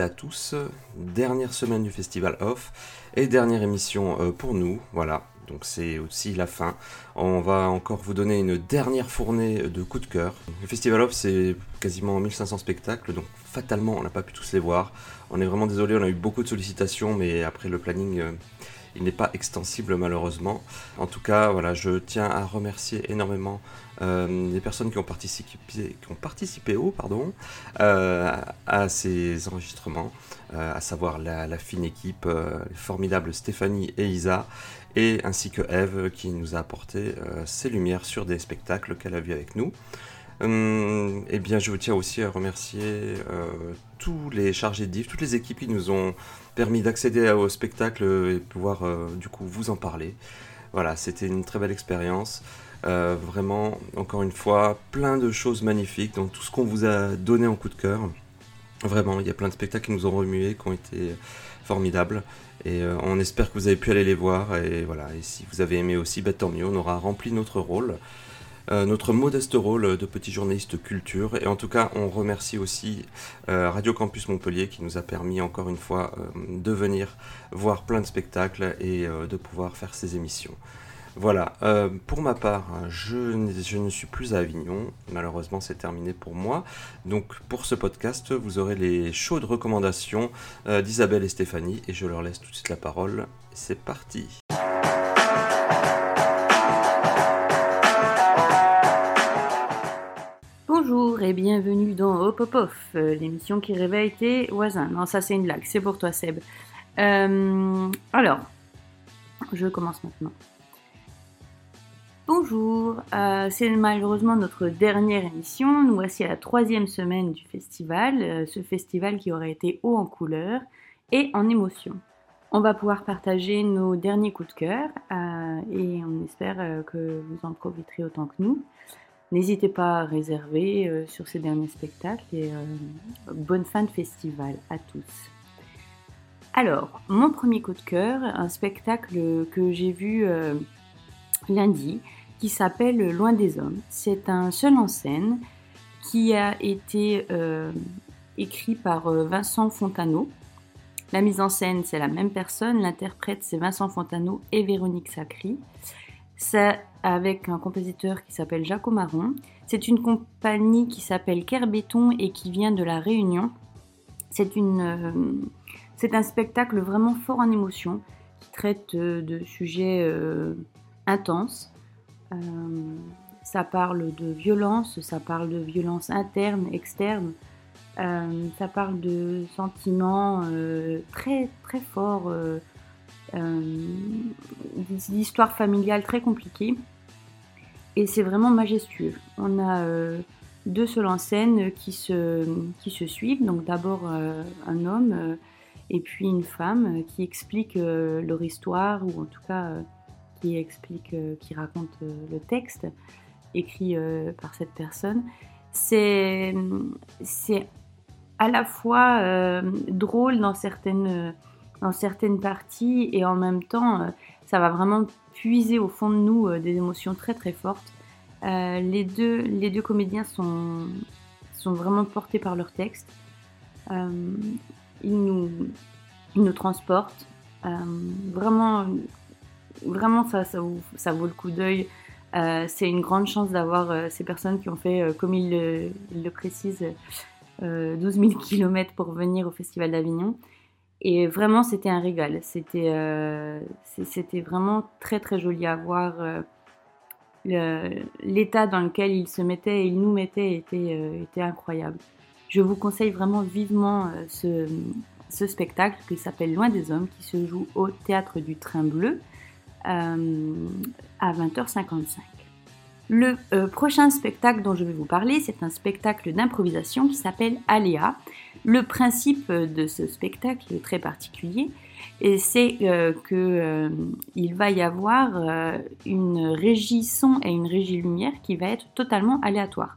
à tous. Dernière semaine du Festival Off et dernière émission euh, pour nous. Voilà, donc c'est aussi la fin. On va encore vous donner une dernière fournée de coups de cœur. Le Festival Off, c'est quasiment 1500 spectacles, donc fatalement, on n'a pas pu tous les voir. On est vraiment désolé, on a eu beaucoup de sollicitations, mais après le planning. Euh, il n'est pas extensible malheureusement. En tout cas, voilà, je tiens à remercier énormément euh, les personnes qui ont participé, qui ont participé au, pardon, euh, à ces enregistrements, euh, à savoir la, fine équipe, les formidables Stéphanie et Isa, et ainsi que Eve qui nous a apporté ses lumières sur des spectacles qu'elle a vus avec nous. Hum, eh bien, je vous tiens aussi à remercier tous les chargés de div, toutes les équipes qui nous ont permis d'accéder au spectacle et pouvoir du coup vous en parler. Voilà, c'était une très belle expérience. Euh, vraiment, encore une fois, plein de choses magnifiques dans tout ce qu'on vous a donné en coup de cœur. Vraiment, il y a plein de spectacles qui nous ont remués, qui ont été formidables. Et euh, on espère que vous avez pu aller les voir. Et voilà, et si vous avez aimé aussi, bah, tant mieux, on aura rempli notre rôle. Euh, notre modeste rôle de petit journaliste culture. Et en tout cas, on remercie aussi Radio Campus Montpellier qui nous a permis encore une fois de venir voir plein de spectacles et de pouvoir faire ces émissions. Voilà, euh, pour ma part, je, ne suis plus à Avignon, malheureusement c'est terminé pour moi. Donc pour ce podcast, vous aurez les chaudes recommandations euh, d'Isabelle et Stéphanie, et je leur laisse tout de suite la parole. C'est parti Bonjour et bienvenue dans Hop Hop Off, euh, l'émission qui réveille tes voisins. Non, ça c'est une blague, c'est pour toi Seb. alors, je commence maintenant. Bonjour, euh, c'est malheureusement notre dernière émission. Nous voici à la troisième semaine du festival, euh, ce festival qui aurait été haut en couleurs et en émotion. On va pouvoir partager nos derniers coups de cœur euh, et on espère que vous en profiterez autant que nous. N'hésitez pas à réserver sur ces derniers spectacles et bonne fin de festival à tous. Alors, mon premier coup de cœur, un spectacle que j'ai vu lundi, qui s'appelle Loin des hommes. C'est un seul en scène qui a été euh, écrit par euh, Vincent Fontano. La mise en scène, c'est la même personne. L'interprète, c'est Vincent Fontano et Véronique Sacry. C'est avec un compositeur qui s'appelle Jacques Marron. C'est une compagnie qui s'appelle Kerbéton et qui vient de La Réunion. Euh, c'est un spectacle vraiment fort en émotion qui traite de sujets intenses euh, ça parle de violence, ça parle de violence interne, externe. Euh, ça parle de sentiments euh, très très forts, d'histoires familiales très compliquées. Et c'est vraiment majestueux. On a deux seuls en scène qui se, qui se suivent. Donc d'abord un homme et puis une femme qui expliquent leur histoire, ou en tout cas qui explique, euh, qui raconte euh, le texte écrit euh, par cette personne. C'est, à la fois drôle dans certaines, dans certaines parties et en même temps, ça va vraiment puiser au fond de nous des émotions très très fortes. les, deux, les deux comédiens sont, sont vraiment portés par leur texte. ils, nous, ils nous transportent. vraiment vraiment, ça, ça, vaut le coup d'œil. Euh, c'est une grande chance d'avoir euh, ces personnes qui ont fait, euh, comme ils le, le précisent, 12 000 km pour venir au Festival d'Avignon. Et vraiment, c'était un régal. C'était, c'était vraiment très très joli à voir. l'état dans lequel ils se mettaient et ils nous mettaient était, incroyable. Je vous conseille vraiment vivement ce spectacle qui s'appelle Loin des Hommes, qui se joue au Théâtre du Train Bleu. Euh, à 20h55. Le euh, prochain spectacle dont je vais vous parler, c'est un spectacle d'improvisation qui s'appelle Aléa. Le principe de ce spectacle est très particulier, et c'est euh, qu'il va y avoir une régie son et une régie lumière qui va être totalement aléatoire.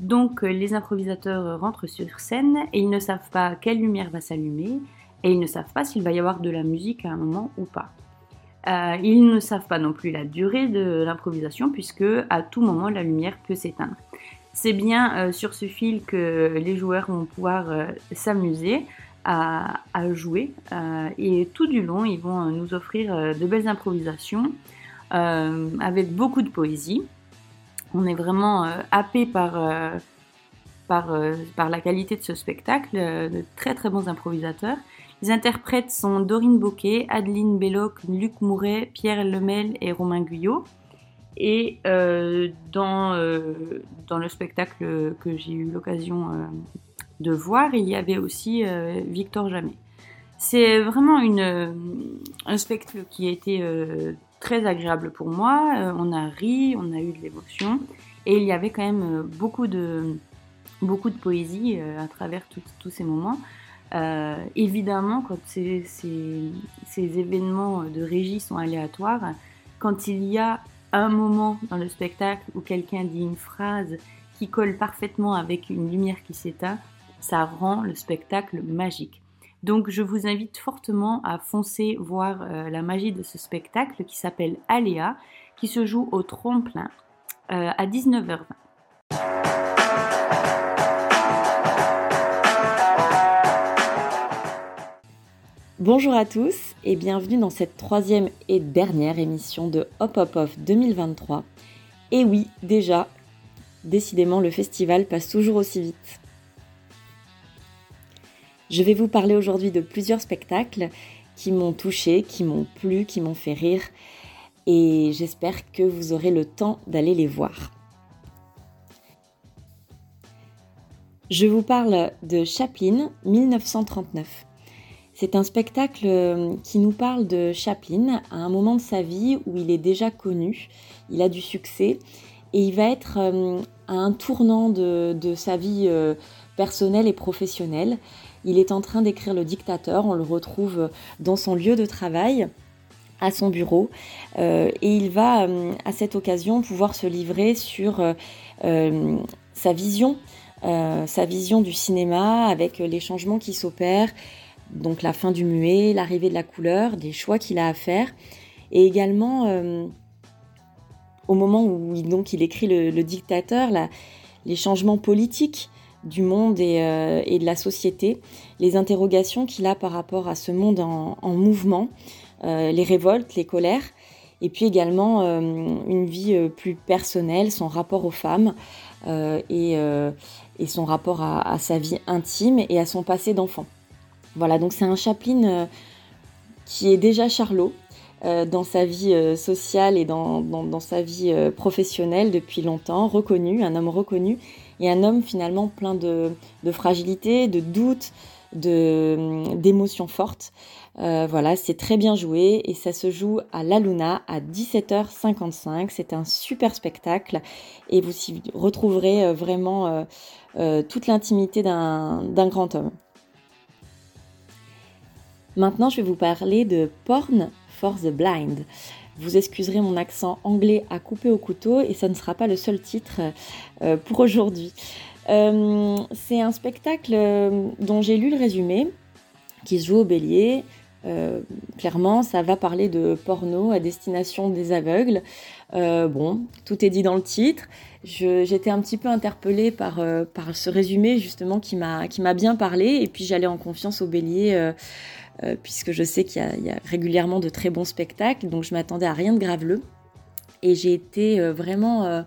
Donc les improvisateurs rentrent sur scène et ils ne savent pas quelle lumière va s'allumer et ils ne savent pas s'il va y avoir de la musique à un moment ou pas. Euh, ils ne savent pas non plus la durée de l'improvisation puisque à tout moment la lumière peut s'éteindre. C'est bien sur ce fil que les joueurs vont pouvoir s'amuser à, jouer et tout du long, ils vont nous offrir de belles improvisations avec beaucoup de poésie. On est vraiment happé par par, par, la qualité de ce spectacle, de très très bons improvisateurs. Les interprètes sont Dorine Boquet, Adeline Belloc, Luc Mouret, Pierre Lemel et Romain Guyot. Et euh, dans, euh, dans le spectacle que j'ai eu l'occasion euh, de voir, il y avait aussi Victor Jamais. C'est vraiment une, un spectacle qui a été très agréable pour moi. on a ri, on a eu de l'émotion et il y avait quand même beaucoup de, beaucoup de poésie à travers tous ces moments. Euh, évidemment, quand ces, événements de régie sont aléatoires, quand il y a un moment dans le spectacle où quelqu'un dit une phrase qui colle parfaitement avec une lumière qui s'éteint, ça rend le spectacle magique. Donc je vous invite fortement à foncer voir euh, la magie de ce spectacle qui s'appelle Aléa, qui se joue au trompe-plein euh, à 19h20. Bonjour à tous et bienvenue dans cette troisième et dernière émission de Hop Hop Off 2023. Et oui, déjà, décidément le festival passe toujours aussi vite. Je vais vous parler aujourd'hui de plusieurs spectacles qui m'ont touché, qui m'ont plu, qui m'ont fait rire et j'espère que vous aurez le temps d'aller les voir. Je vous parle de Chaplin 1939. C'est un spectacle euh, qui nous parle de Chaplin à un moment de sa vie où il est déjà connu, il a du succès et il va être euh, à un tournant de, sa vie euh, personnelle et professionnelle. Il est en train d'écrire Le Dictateur, on le retrouve dans son lieu de travail à son bureau et il va à cette occasion pouvoir se livrer sur sa vision, sa vision du cinéma avec les changements qui s'opèrent, donc la fin du muet, l'arrivée de la couleur, des choix qu'il a à faire, et également euh, au moment où il, donc, il écrit le, dictateur, les changements politiques du monde euh, et, de la société, les interrogations qu'il a par rapport à ce monde en, mouvement, euh, les révoltes, les colères, et puis également une vie plus personnelle, son rapport aux femmes et, son rapport à sa vie intime et à son passé d'enfant. Voilà, donc c'est un Chaplin euh, qui est déjà Charlot euh, dans sa vie euh, sociale et dans, sa vie professionnelle depuis longtemps, reconnu, un homme reconnu, et un homme finalement plein de, fragilité, de doutes, d'émotions fortes. voilà, c'est très bien joué et ça se joue à La Luna à 17h55. C'est un super spectacle et vous y retrouverez vraiment toute l'intimité d'un grand homme. Maintenant, je vais vous parler de Porn for the Blind. Vous excuserez mon accent anglais à couper au couteau et ça ne sera pas le seul titre euh, pour aujourd'hui. Euh, c'est un spectacle euh, dont j'ai lu le résumé, qui se joue au bélier. clairement, ça va parler de porno à destination des aveugles. bon, tout est dit dans le titre. J'étais un petit peu interpellée par, par ce résumé justement qui m'a bien parlé et puis j'allais en confiance au bélier euh, puisque je sais qu'il y, a régulièrement de très bons spectacles, donc je m'attendais à rien de graveleux. Et j'ai été euh, vraiment euh,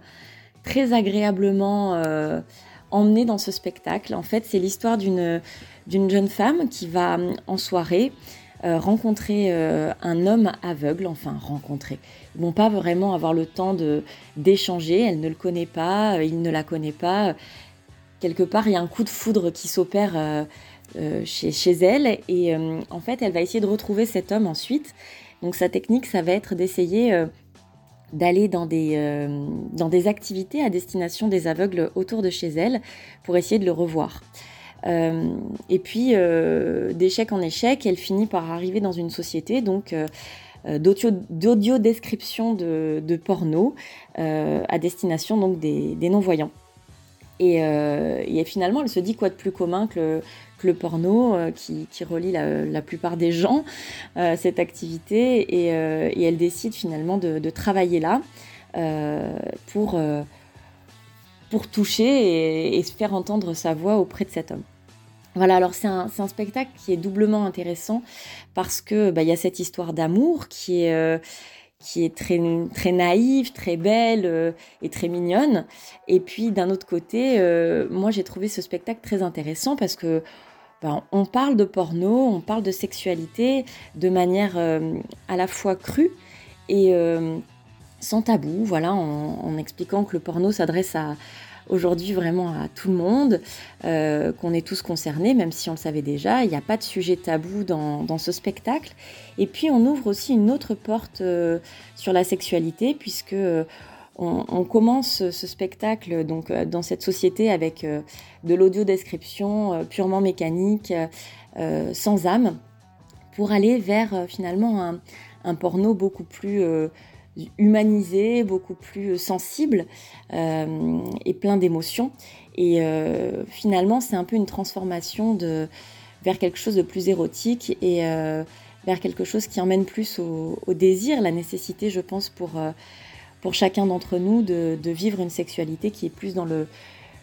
très agréablement emmenée dans ce spectacle. En fait, c'est l'histoire d'une jeune femme qui va en soirée rencontrer un homme aveugle, enfin rencontrer. Ils vont pas vraiment avoir le temps d'échanger, elle ne le connaît pas, il ne la connaît pas. Quelque part, il y a un coup de foudre qui s'opère euh, chez, elle. Et euh, en fait, elle va essayer de retrouver cet homme ensuite. Donc sa technique, ça va être d'essayer euh, d'aller dans des, dans des activités à destination des aveugles autour de chez elle pour essayer de le revoir. et puis, d'échec en échec, elle finit par arriver dans une société donc d'audio description de, de porno à destination donc des, des non-voyants. Et, et, finalement, elle se dit quoi de plus commun que le, porno euh, qui, relie la, plupart des gens euh, cette activité et, euh, elle décide finalement de, travailler là pour pour toucher et, se faire entendre sa voix auprès de cet homme. Voilà, alors c'est un, spectacle qui est doublement intéressant parce que bah, il y a cette histoire d'amour qui est euh, qui est très naïve, très belle euh, et très mignonne. Et puis d'un autre côté, euh, moi j'ai trouvé ce spectacle très intéressant parce que ben, on parle de porno, on parle de sexualité de manière à la fois crue et sans tabou, voilà, en, expliquant que le porno s'adresse à aujourd'hui vraiment à tout le monde, euh, qu'on est tous concernés, même si on le savait déjà. Il n'y a pas de sujet tabou dans, ce spectacle. Et puis on ouvre aussi une autre porte euh, sur la sexualité, puisque euh, on, commence ce spectacle donc dans cette société avec de l'audio description purement mécanique, sans âme, pour aller vers finalement un, un, porno beaucoup plus humanisé, beaucoup plus sensible euh, et plein d'émotions. Et euh, finalement, c'est un peu une transformation de, vers quelque chose de plus érotique et euh, vers quelque chose qui emmène plus au, désir, la nécessité, je pense, pour, pour chacun d'entre nous de, vivre une sexualité qui est plus dans le,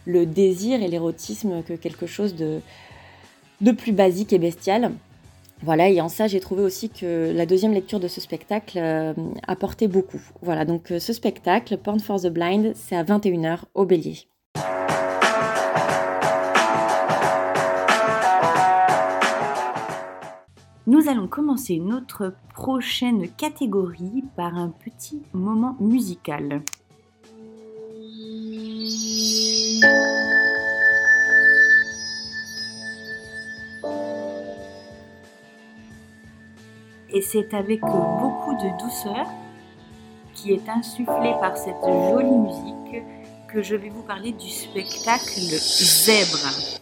le désir et l'érotisme que quelque chose de, de plus basique et bestial. Voilà, et en ça, j'ai trouvé aussi que la deuxième lecture de ce spectacle euh, apportait beaucoup. Voilà, donc euh, ce spectacle, Porn for the Blind, c'est à 21h au Bélier. Nous allons commencer notre prochaine catégorie par un petit moment musical. Et c'est avec beaucoup de douceur qui est insufflée par cette jolie musique que je vais vous parler du spectacle Zèbre.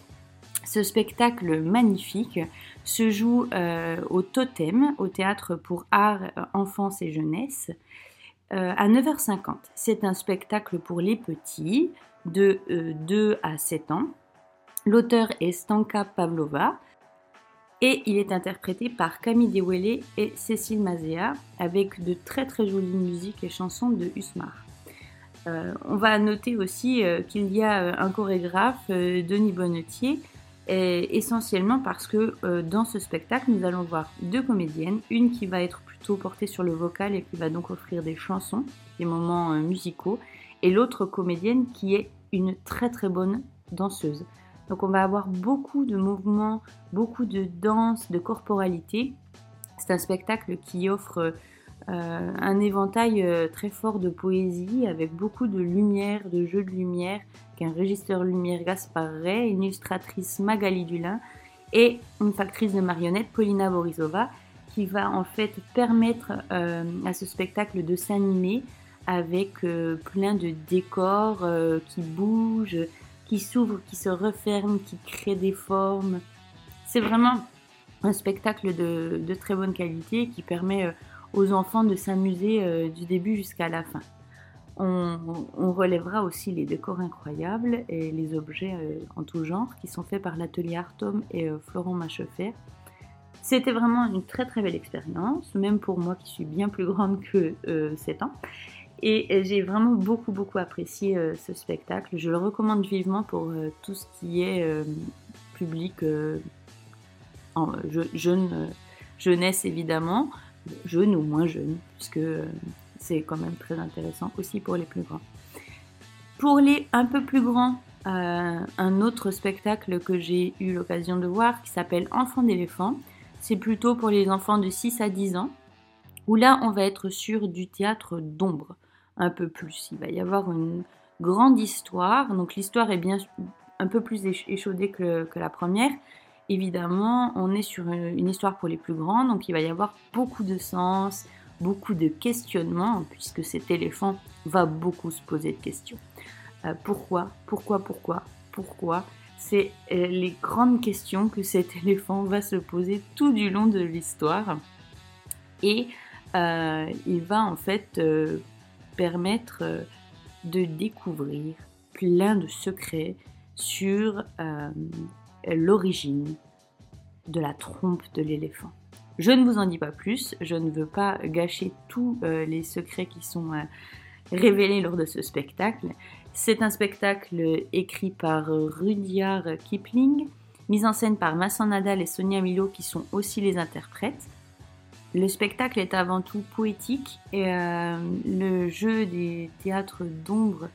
Ce spectacle magnifique se joue euh, au Totem, au théâtre pour art, enfance et jeunesse, euh, à 9h50. C'est un spectacle pour les petits de 2 euh, à 7 ans. L'auteur est Stanka Pavlova et il est interprété par Camille Dewele et Cécile Mazea avec de très très jolies musiques et chansons de Usmar. Euh, on va noter aussi euh, qu'il y a euh, un chorégraphe, Denis Bonnetier, essentiellement parce que dans ce spectacle, nous allons voir deux comédiennes, une qui va être plutôt portée sur le vocal et qui va donc offrir des chansons, des moments musicaux, et l'autre comédienne qui est une très très bonne danseuse. Donc on va avoir beaucoup de mouvements, beaucoup de danse, de corporalité. C'est un spectacle qui offre euh, un éventail euh, très fort de poésie avec beaucoup de lumière, de jeux de lumière, qu'un régisseur lumière Gaspard Ray, une illustratrice Magali Dulin et une factrice de marionnettes Paulina Borisova qui va en fait permettre euh, à ce spectacle de s'animer avec plein de décors qui bougent, qui s'ouvre, qui se referme, qui crée des formes. C'est vraiment un spectacle de, très bonne qualité qui permet euh, aux enfants de s'amuser euh, du début jusqu'à la fin. On, relèvera aussi les décors incroyables et les objets euh, en tout genre qui sont faits par l'atelier Artom et Florent Machefer. C'était vraiment une très très belle expérience, même pour moi qui suis bien plus grande que 7 ans. Et j'ai vraiment beaucoup, beaucoup apprécié euh, ce spectacle. Je le recommande vivement pour euh, tout ce qui est euh, public, jeune, jeunesse évidemment, jeune ou moins jeune, puisque c'est quand même très intéressant aussi pour les plus grands. Pour les un peu plus grands, un autre spectacle que j'ai eu l'occasion de voir qui s'appelle Enfant d'éléphant. C'est plutôt pour les enfants de 6 à 10 ans, où là on va être sur du théâtre d'ombre un peu plus. Il va y avoir une grande histoire. Donc l'histoire est bien un peu plus échaudée que, la première. Évidemment, on est sur une, histoire pour les plus grands, donc il va y avoir beaucoup de sens, beaucoup de questionnements, puisque cet éléphant va beaucoup se poser de questions. Euh, pourquoi Pourquoi Pourquoi Pourquoi? C'est euh, les grandes questions que cet éléphant va se poser tout du long de l'histoire. Et euh, il va en fait permettre euh, de découvrir plein de secrets sur euh, l'origine de la trompe de l'éléphant. Je ne vous en dis pas plus, je ne veux pas gâcher tous euh, les secrets qui sont, révélé lors de ce spectacle. C'est un spectacle écrit par Rudyard Kipling, mis en scène par Vincent Nadal et Sonia Milo qui sont aussi les interprètes. Le spectacle est avant tout poétique et euh, le jeu des théâtres d'ombre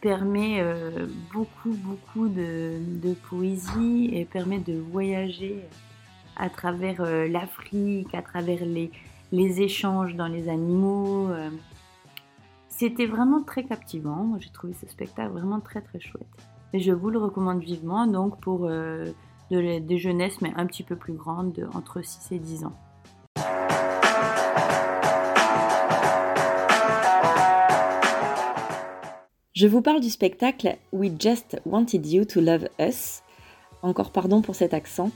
permet euh, beaucoup beaucoup de, poésie et permet de voyager à travers euh, l'Afrique, à travers les, échanges dans les animaux. C'était vraiment très captivant. J'ai trouvé ce spectacle vraiment très très chouette. Et je vous le recommande vivement donc pour des jeunesses mais un petit peu plus grandes, entre 6 et 10 ans. Je vous parle du spectacle We Just Wanted You to Love Us. Encore pardon pour cet accent.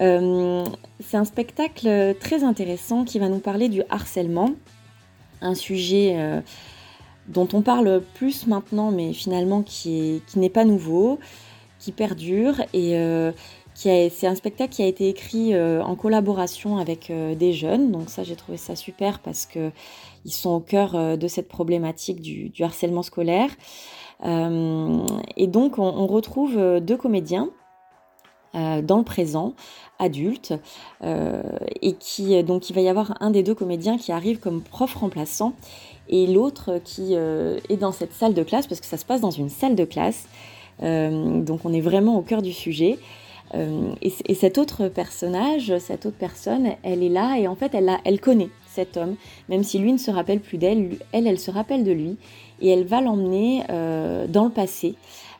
Euh, c'est un spectacle très intéressant qui va nous parler du harcèlement, un sujet euh, dont on parle plus maintenant, mais finalement qui, n'est pas nouveau, qui perdure et euh, c'est un spectacle qui a été écrit en collaboration avec des jeunes. Donc ça, j'ai trouvé ça super parce que ils sont au cœur euh, de cette problématique du, harcèlement scolaire. Euh, et donc, on, retrouve euh, deux comédiens dans le présent, adultes, et qui donc il va y avoir un des deux comédiens qui arrive comme prof remplaçant et l'autre qui est dans cette salle de classe parce que ça se passe dans une salle de classe. donc on est vraiment au cœur du sujet. Et, et, cet autre personnage, cette autre personne, elle est là et en fait elle, elle connaît cet homme, même si lui ne se rappelle plus d'elle, elle, elle se rappelle de lui, et elle va l'emmener euh, dans le passé,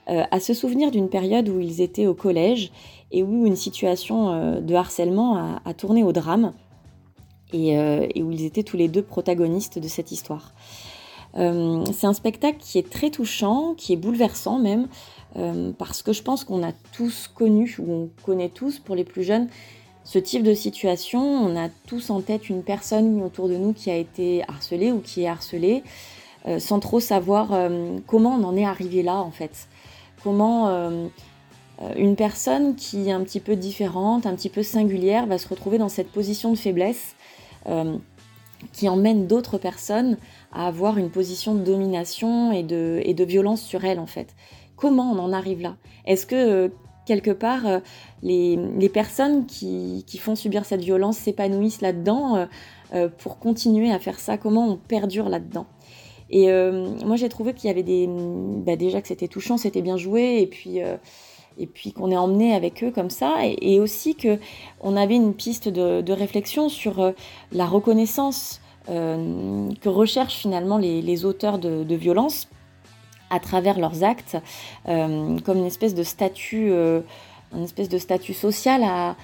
euh, à se souvenir d'une période où ils étaient au collège et où une situation euh, de harcèlement a, tourné au drame, et, où ils étaient tous les deux protagonistes de cette histoire. C'est un spectacle qui est très touchant, qui est bouleversant même, parce que je pense qu'on a tous connu, ou on connaît tous pour les plus jeunes, ce type de situation, on a tous en tête une personne autour de nous qui a été harcelée ou qui est harcelée, euh, sans trop savoir euh, comment on en est arrivé là en fait. Comment euh, une personne qui est un petit peu différente, un petit peu singulière, va se retrouver dans cette position de faiblesse qui emmène d'autres personnes à avoir une position de domination et de, et de violence sur elle en fait. Comment on en arrive là? Est-ce que quelque part, euh, les, personnes qui, font subir cette violence s'épanouissent là-dedans euh, euh, pour continuer à faire ça? Comment on perdure là-dedans? Et moi, j'ai trouvé qu'il y avait des. Bah, déjà que c'était touchant, c'était bien joué, et puis. Et puis qu'on est emmené avec eux comme ça, et, aussi que on avait une piste de, réflexion sur la reconnaissance que recherchent finalement les, auteurs de, de violences à travers leurs actes, euh, comme une espèce de statut, euh, une espèce de statut social à,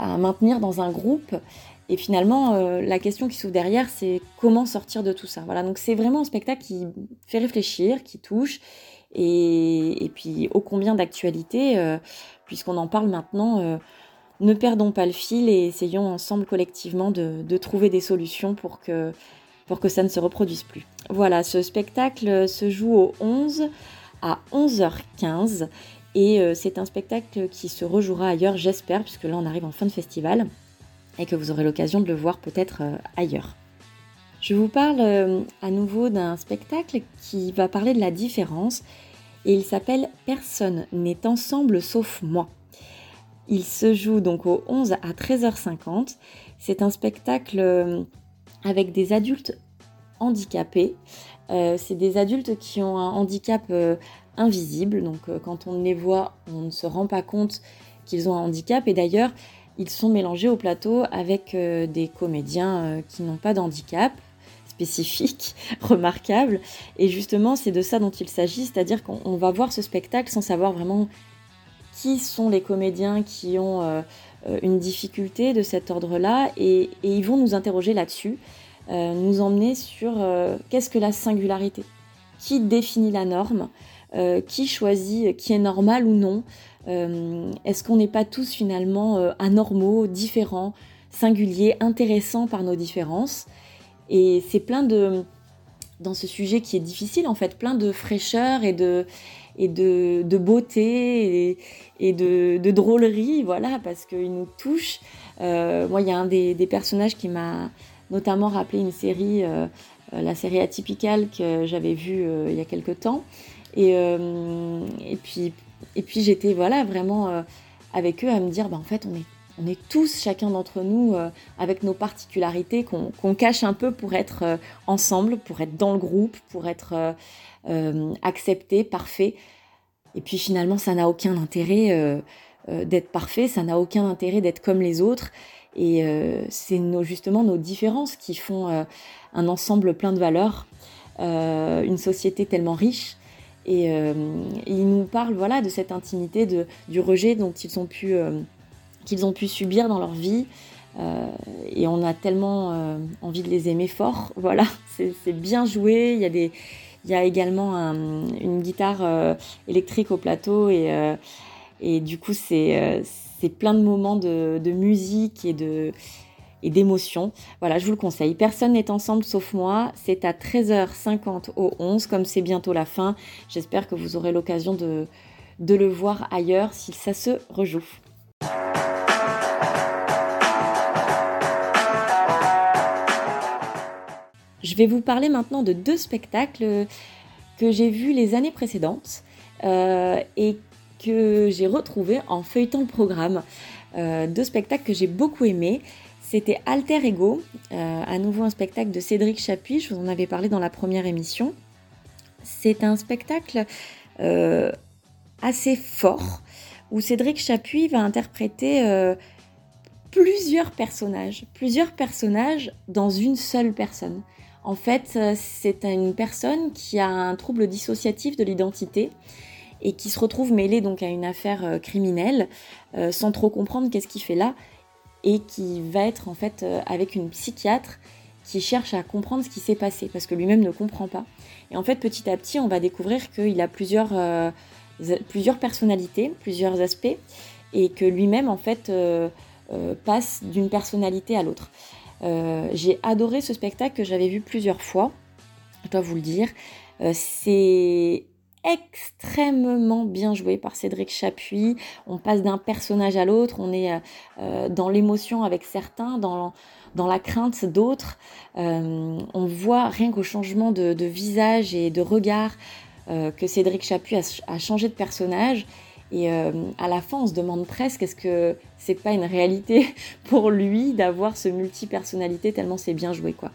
maintenir dans un groupe. Et finalement, euh, la question qui s'ouvre derrière, c'est comment sortir de tout ça. Voilà, donc c'est vraiment un spectacle qui fait réfléchir, qui touche, et, puis ô combien d'actualité, puisqu'on en parle maintenant. ne perdons pas le fil et essayons ensemble collectivement de trouver des solutions pour que pour que ça ne se reproduise plus. Voilà, ce spectacle se joue au 11 à 11h15 et euh, c'est un spectacle qui se rejouera ailleurs, j'espère, puisque là on arrive en fin de festival et que vous aurez l'occasion de le voir peut-être euh, ailleurs. Je vous parle euh, à nouveau d'un spectacle qui va parler de la différence et il s'appelle Personne n'est ensemble sauf moi. Il se joue donc au 11 à 13h50. C'est un spectacle avec des adultes handicapés. Euh, c'est des adultes qui ont un handicap euh, invisible, donc euh, quand on les voit, on ne se rend pas compte qu'ils ont un handicap. Et d'ailleurs, ils sont mélangés au plateau avec des comédiens qui n'ont pas d'handicap spécifique, remarquable. Et justement, c'est de ça dont il s'agit, c'est-à-dire qu'on va voir ce spectacle sans savoir vraiment qui sont les comédiens qui ont euh, une difficulté de cet ordre-là. Et, ils vont nous interroger là-dessus, euh, nous emmener sur euh, qu'est-ce que la singularité, qui définit la norme, qui choisit qui est normal ou non, est-ce qu'on n'est pas tous finalement anormaux, différents, singuliers, intéressants par nos différences? Et c'est plein de dans ce sujet qui est difficile en fait, plein de fraîcheur et de, et de, beauté et, de, drôlerie, voilà, parce qu'il nous touche. Euh, moi, il y a un des, personnages qui m'a notamment rappelé une série euh, la série Atypical que j'avais vue il y a quelque temps. Et, et puis, et puis j'étais voilà, vraiment avec eux à me dire, bah, en fait, on est on est tous, chacun d'entre nous, euh, avec nos particularités qu'on cache un peu pour être euh, ensemble, pour être dans le groupe, pour être euh, accepté, parfait. Et puis finalement, ça n'a aucun intérêt d'être parfait, ça n'a aucun intérêt d'être comme les autres. Et c'est justement nos différences qui font un ensemble plein de valeurs, une société tellement riche. Et, ils nous parlent voilà, de cette intimité, du rejet dont ils ont pu qu'ils ont pu subir dans leur vie. Euh, et on a tellement euh, envie de les aimer fort. Voilà, c'est bien joué. Il y a, également une guitare euh, électrique au plateau et, du coup, c'est plein de moments de, musique et d'émotion. Voilà, je vous le conseille. Personne n'est ensemble sauf moi. C'est à 13h50 au 11, comme c'est bientôt la fin. J'espère que vous aurez l'occasion de le voir ailleurs si ça se rejoue. Je vais vous parler maintenant de deux spectacles que j'ai vus les années précédentes euh, et que j'ai retrouvés en feuilletant le programme. Euh, deux spectacles que j'ai beaucoup aimés. C'était Alter Ego, euh, à nouveau un spectacle de Cédric Chapuis, je vous en avais parlé dans la première émission. C'est un spectacle assez fort où Cédric Chapuis va interpréter plusieurs personnages, plusieurs personnages dans une seule personne. En fait, euh, c'est une personne qui a un trouble dissociatif de l'identité et qui se retrouve mêlée donc à une affaire euh, criminelle euh, sans trop comprendre qu'est-ce qu'il fait là et qui va être en fait avec une psychiatre qui cherche à comprendre ce qui s'est passé parce que lui-même ne comprend pas. Et en fait, petit à petit, on va découvrir qu'il a plusieurs, plusieurs personnalités, plusieurs aspects et que lui-même en fait passe d'une personnalité à l'autre. Euh, j'ai adoré ce spectacle que j'avais vu plusieurs fois, je dois vous le dire. Euh, c'est extrêmement bien joué par Cédric Chapuis. On passe d'un personnage à l'autre, on est euh, dans l'émotion avec certains, dans, dans la crainte d'autres. on voit rien qu'au changement de, visage et de regard que Cédric Chapuis a, changé de personnage. Et à la fin, on se demande presque est-ce que c'est pas une réalité pour lui d'avoir ce multi-personnalité tellement c'est bien joué quoi.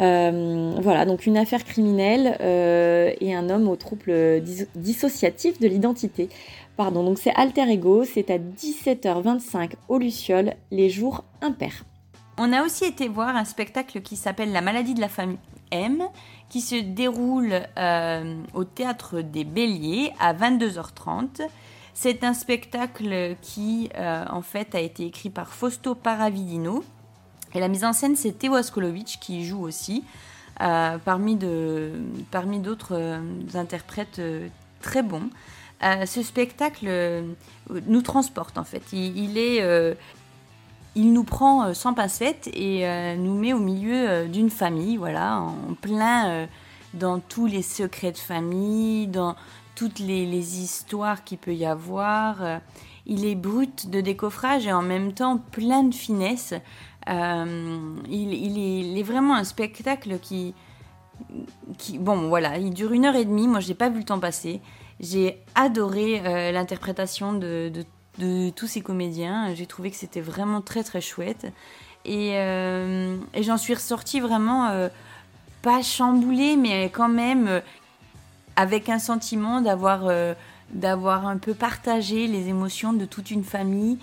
Euh, voilà, donc une affaire criminelle euh, et un homme au trouble dissociatif de l'identité. Pardon, donc c'est Alter Ego, c'est à 17h25 au Luciole, les jours impairs. On a aussi été voir un spectacle qui s'appelle La maladie de la famille M, qui se déroule euh, au théâtre des Béliers à 22h30. C'est un spectacle qui, euh, en fait, a été écrit par Fausto Paravidino. Et la mise en scène, c'est Teo Askolovic qui joue aussi, euh, parmi, d'autres euh, interprètes très bons. ce spectacle nous transporte, en fait. Il, est il nous prend sans pincettes et nous met au milieu d'une famille, voilà, en plein dans tous les secrets de famille, dans, toutes les, histoires qu'il peut y avoir. Euh, il est brut de décoffrage et en même temps plein de finesse. Euh, il, est, vraiment un spectacle qui, bon voilà, il dure une heure et demie. Moi, j'ai pas vu le temps passer. J'ai adoré euh, l'interprétation de, tous ces comédiens. J'ai trouvé que c'était vraiment très très chouette. Et, et j'en suis ressortie vraiment pas chamboulée, mais quand même avec un sentiment d'avoir euh, d'avoir un peu partagé les émotions de toute une famille,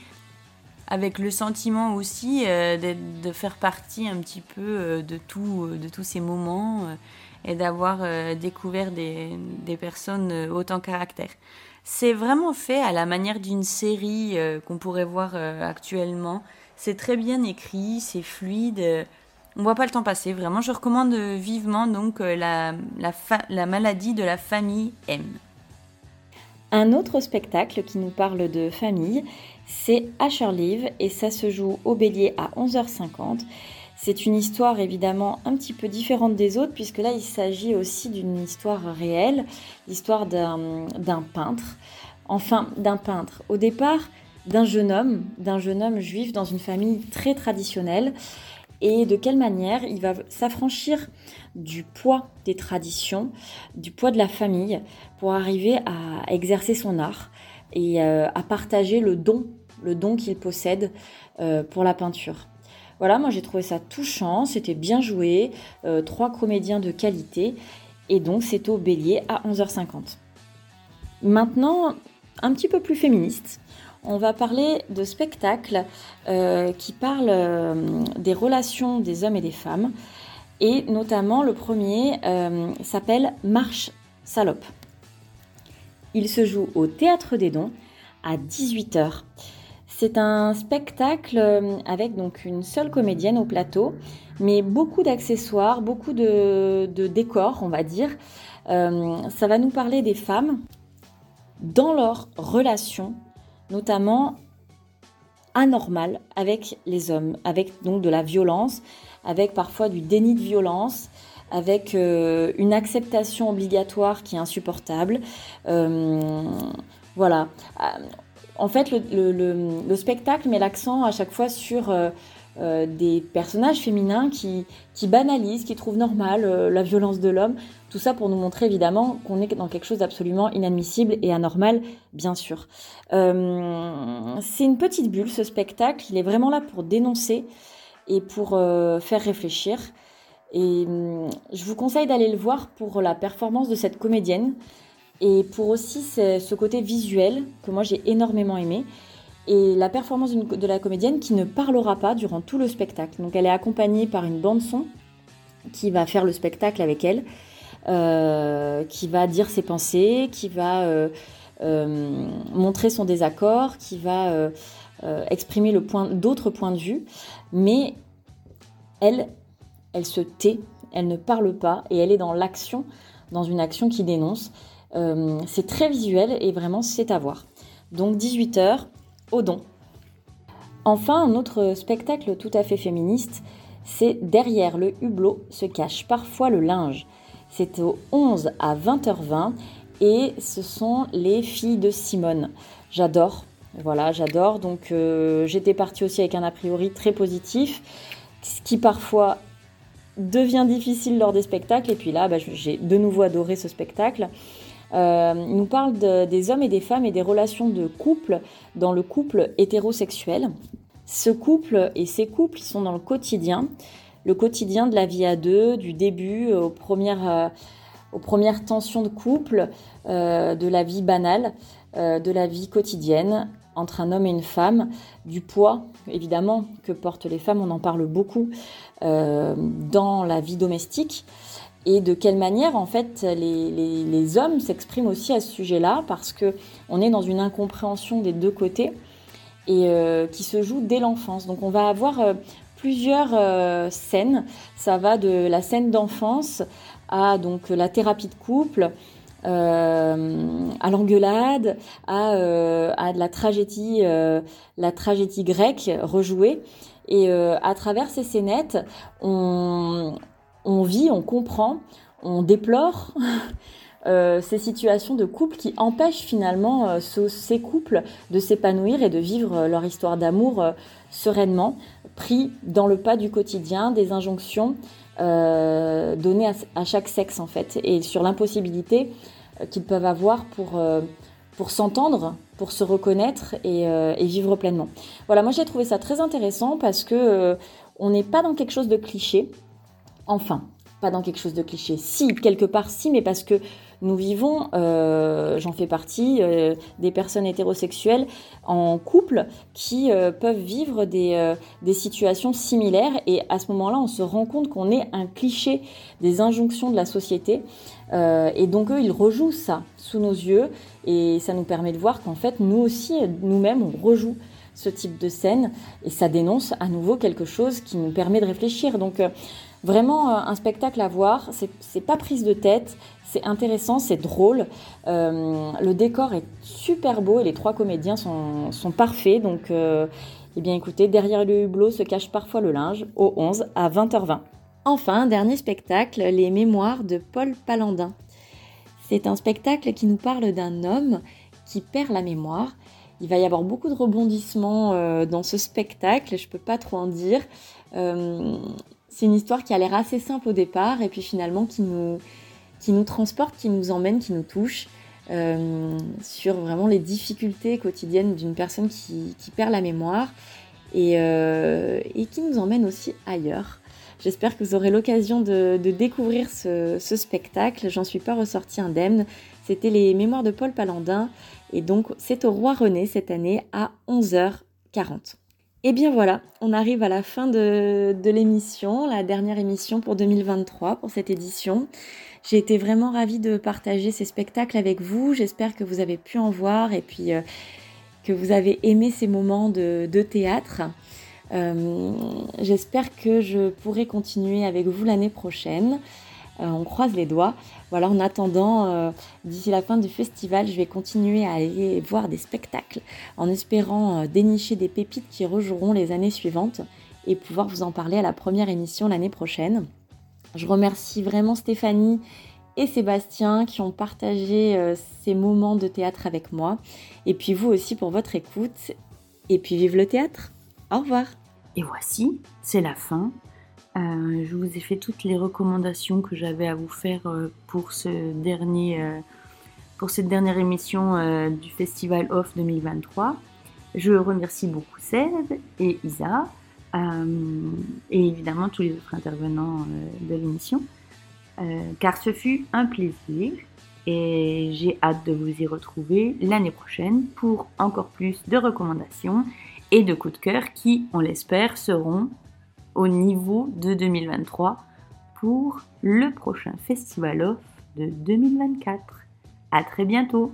avec le sentiment aussi euh, de, faire partie un petit peu euh, de, tout, de tous ces moments et d'avoir découvert des, des, personnes en caractère. C'est vraiment fait à la manière d'une série qu'on pourrait voir actuellement. C'est très bien écrit, c'est fluide on voit pas le temps passer. Vraiment, je recommande vivement donc euh, la, la, maladie de la famille M. Un autre spectacle qui nous parle de famille, c'est Asher Live et ça se joue au Bélier à 11h50. C'est une histoire évidemment un petit peu différente des autres puisque là il s'agit aussi d'une histoire réelle, l'histoire d'un peintre, enfin d'un peintre. Au départ, d'un jeune homme, d'un jeune homme juif dans une famille très traditionnelle et de quelle manière il va s'affranchir du poids des traditions, du poids de la famille, pour arriver à exercer son art et euh, à partager le don, le don qu'il possède euh, pour la peinture. Voilà, moi j'ai trouvé ça touchant, c'était bien joué, euh, trois comédiens de qualité, et donc c'est au Bélier à 11h50. Maintenant, un petit peu plus féministe, on va parler de spectacles qui parlent des relations des hommes et des femmes. Et notamment, le premier euh, s'appelle Marche Salope. Il se joue au Théâtre des Dons à 18h. C'est un spectacle euh, avec donc une seule comédienne au plateau, mais beaucoup d'accessoires, beaucoup de, décors, on va dire. Euh, ça va nous parler des femmes dans leurs relations, notamment anormales avec les hommes, avec donc de la violence, avec parfois du déni de violence, avec euh, une acceptation obligatoire qui est insupportable. Euh, voilà. Euh, en fait, le, spectacle met l'accent à chaque fois sur des personnages féminins qui, banalisent, qui trouvent normal la violence de l'homme. Tout ça pour nous montrer évidemment qu'on est dans quelque chose d'absolument inadmissible et anormal, bien sûr. c'est une petite bulle, ce spectacle. Il est vraiment là pour dénoncer et pour euh, faire réfléchir. Et hum, je vous conseille d'aller le voir pour la performance de cette comédienne et pour aussi ce, côté visuel que moi j'ai énormément aimé et la performance de la comédienne qui ne parlera pas durant tout le spectacle. Donc elle est accompagnée par une bande son qui va faire le spectacle avec elle, euh, qui va dire ses pensées, qui va euh, montrer son désaccord, qui va exprimer d'autres points de vue mais elle, elle se tait, elle ne parle pas et elle est dans l'action, dans une action qui dénonce. Euh, c'est très visuel et vraiment c'est à voir. Donc 18h, Enfin, un autre spectacle tout à fait féministe, c'est Derrière le hublot se cache parfois le linge. C'est au 11 à 20h20 et ce sont les filles de Simone. J'adore voilà, j'adore. Donc euh, j'étais partie aussi avec un a priori très positif, ce qui parfois devient difficile lors des spectacles. Et puis là, bah, j'ai de nouveau adoré ce spectacle. Euh, il nous parle des hommes et des femmes et des relations de couple dans le couple hétérosexuel. Ce couple et ces couples, sont dans le quotidien, le quotidien de la vie à deux, du début aux premières, premières tensions de couple, euh, de la vie banale, de la vie quotidienne, entre un homme et une femme, du poids évidemment que portent les femmes, on en parle beaucoup euh, dans la vie domestique, et de quelle manière en fait les, hommes s'expriment aussi à ce sujet-là, parce que on est dans une incompréhension des deux côtés et euh, qui se joue dès l'enfance. Donc on va avoir euh, plusieurs scènes. Ça va de la scène d'enfance à donc la thérapie de couple, euh, à l'engueulade, à, euh, à la tragédie, euh, la tragédie grecque rejouée. Et à travers ces scénettes, on, on vit, on comprend, on déplore ces situations de couple qui empêchent finalement ces couples de s'épanouir et de vivre leur histoire d'amour sereinement, pris dans le pas du quotidien, des injonctions euh, données à, chaque sexe en fait, et sur l'impossibilité euh, qu'ils peuvent avoir pour, euh, pour s'entendre, pour se reconnaître et, et, vivre pleinement. Voilà, moi j'ai trouvé ça très intéressant parce que on n'est pas dans quelque chose de cliché. Enfin, pas dans quelque chose de cliché. Si, quelque part, si, mais parce que nous vivons, euh, j'en fais partie, euh, des personnes hétérosexuelles en couple qui euh, peuvent vivre des, des, situations similaires et à ce moment-là, on se rend compte qu'on est un cliché des injonctions de la société et donc eux, ils rejouent ça sous nos yeux et ça nous permet de voir qu'en fait, nous aussi, nous-mêmes, on rejoue ce type de scène et ça dénonce à nouveau quelque chose qui nous permet de réfléchir. Donc Vraiment euh, un spectacle à voir, c'est pas prise de tête, c'est intéressant, c'est drôle. Euh, le décor est super beau et les trois comédiens sont, sont parfaits. Donc, euh, eh bien écoutez, derrière le hublot se cache parfois le linge, au 11 à 20h20. Enfin, dernier spectacle, les mémoires de Paul Palandin. C'est un spectacle qui nous parle d'un homme qui perd la mémoire Il va y avoir beaucoup de rebondissements dans ce spectacle, je ne peux pas trop en dire. C'est une histoire qui a l'air assez simple au départ et puis finalement qui nous, transporte, qui nous emmène, qui nous touche euh, sur vraiment les difficultés quotidiennes d'une personne qui, perd la mémoire et, et, qui nous emmène aussi ailleurs. J'espère que vous aurez l'occasion de, découvrir ce, ce spectacle. J'en suis pas ressortie indemne. C'était les mémoires de Paul Palandin et donc, c'est au Roi René cette année à 11h40. Et bien voilà, on arrive à la fin de, l'émission, la dernière émission pour 2023, pour cette édition. J'ai été vraiment ravie de partager ces spectacles avec vous. J'espère que vous avez pu en voir et puis euh, que vous avez aimé ces moments de, théâtre. Euh, j'espère que je pourrai continuer avec vous l'année prochaine. Euh, on croise les doigts. Voilà, en attendant, euh, d'ici la fin du festival, je vais continuer à aller voir des spectacles en espérant euh, dénicher des pépites qui rejoueront les années suivantes et pouvoir vous en parler à la première émission l'année prochaine. Je remercie vraiment Stéphanie et Sébastien qui ont partagé ces moments de théâtre avec moi. Et puis vous aussi pour votre écoute. Et puis vive le théâtre. Au revoir. Et voici, c'est la fin euh, je vous ai fait toutes les recommandations que j'avais à vous faire euh, pour, ce dernier, euh, pour cette dernière émission du Festival Off 2023. Je remercie beaucoup Seb et Isa et évidemment tous les autres intervenants de l'émission car ce fut un plaisir et j'ai hâte de vous y retrouver l'année prochaine pour encore plus de recommandations et de coups de cœur qui, on l'espère, seront au niveau de 2023 pour le prochain Festival Off de 2024. À très bientôt!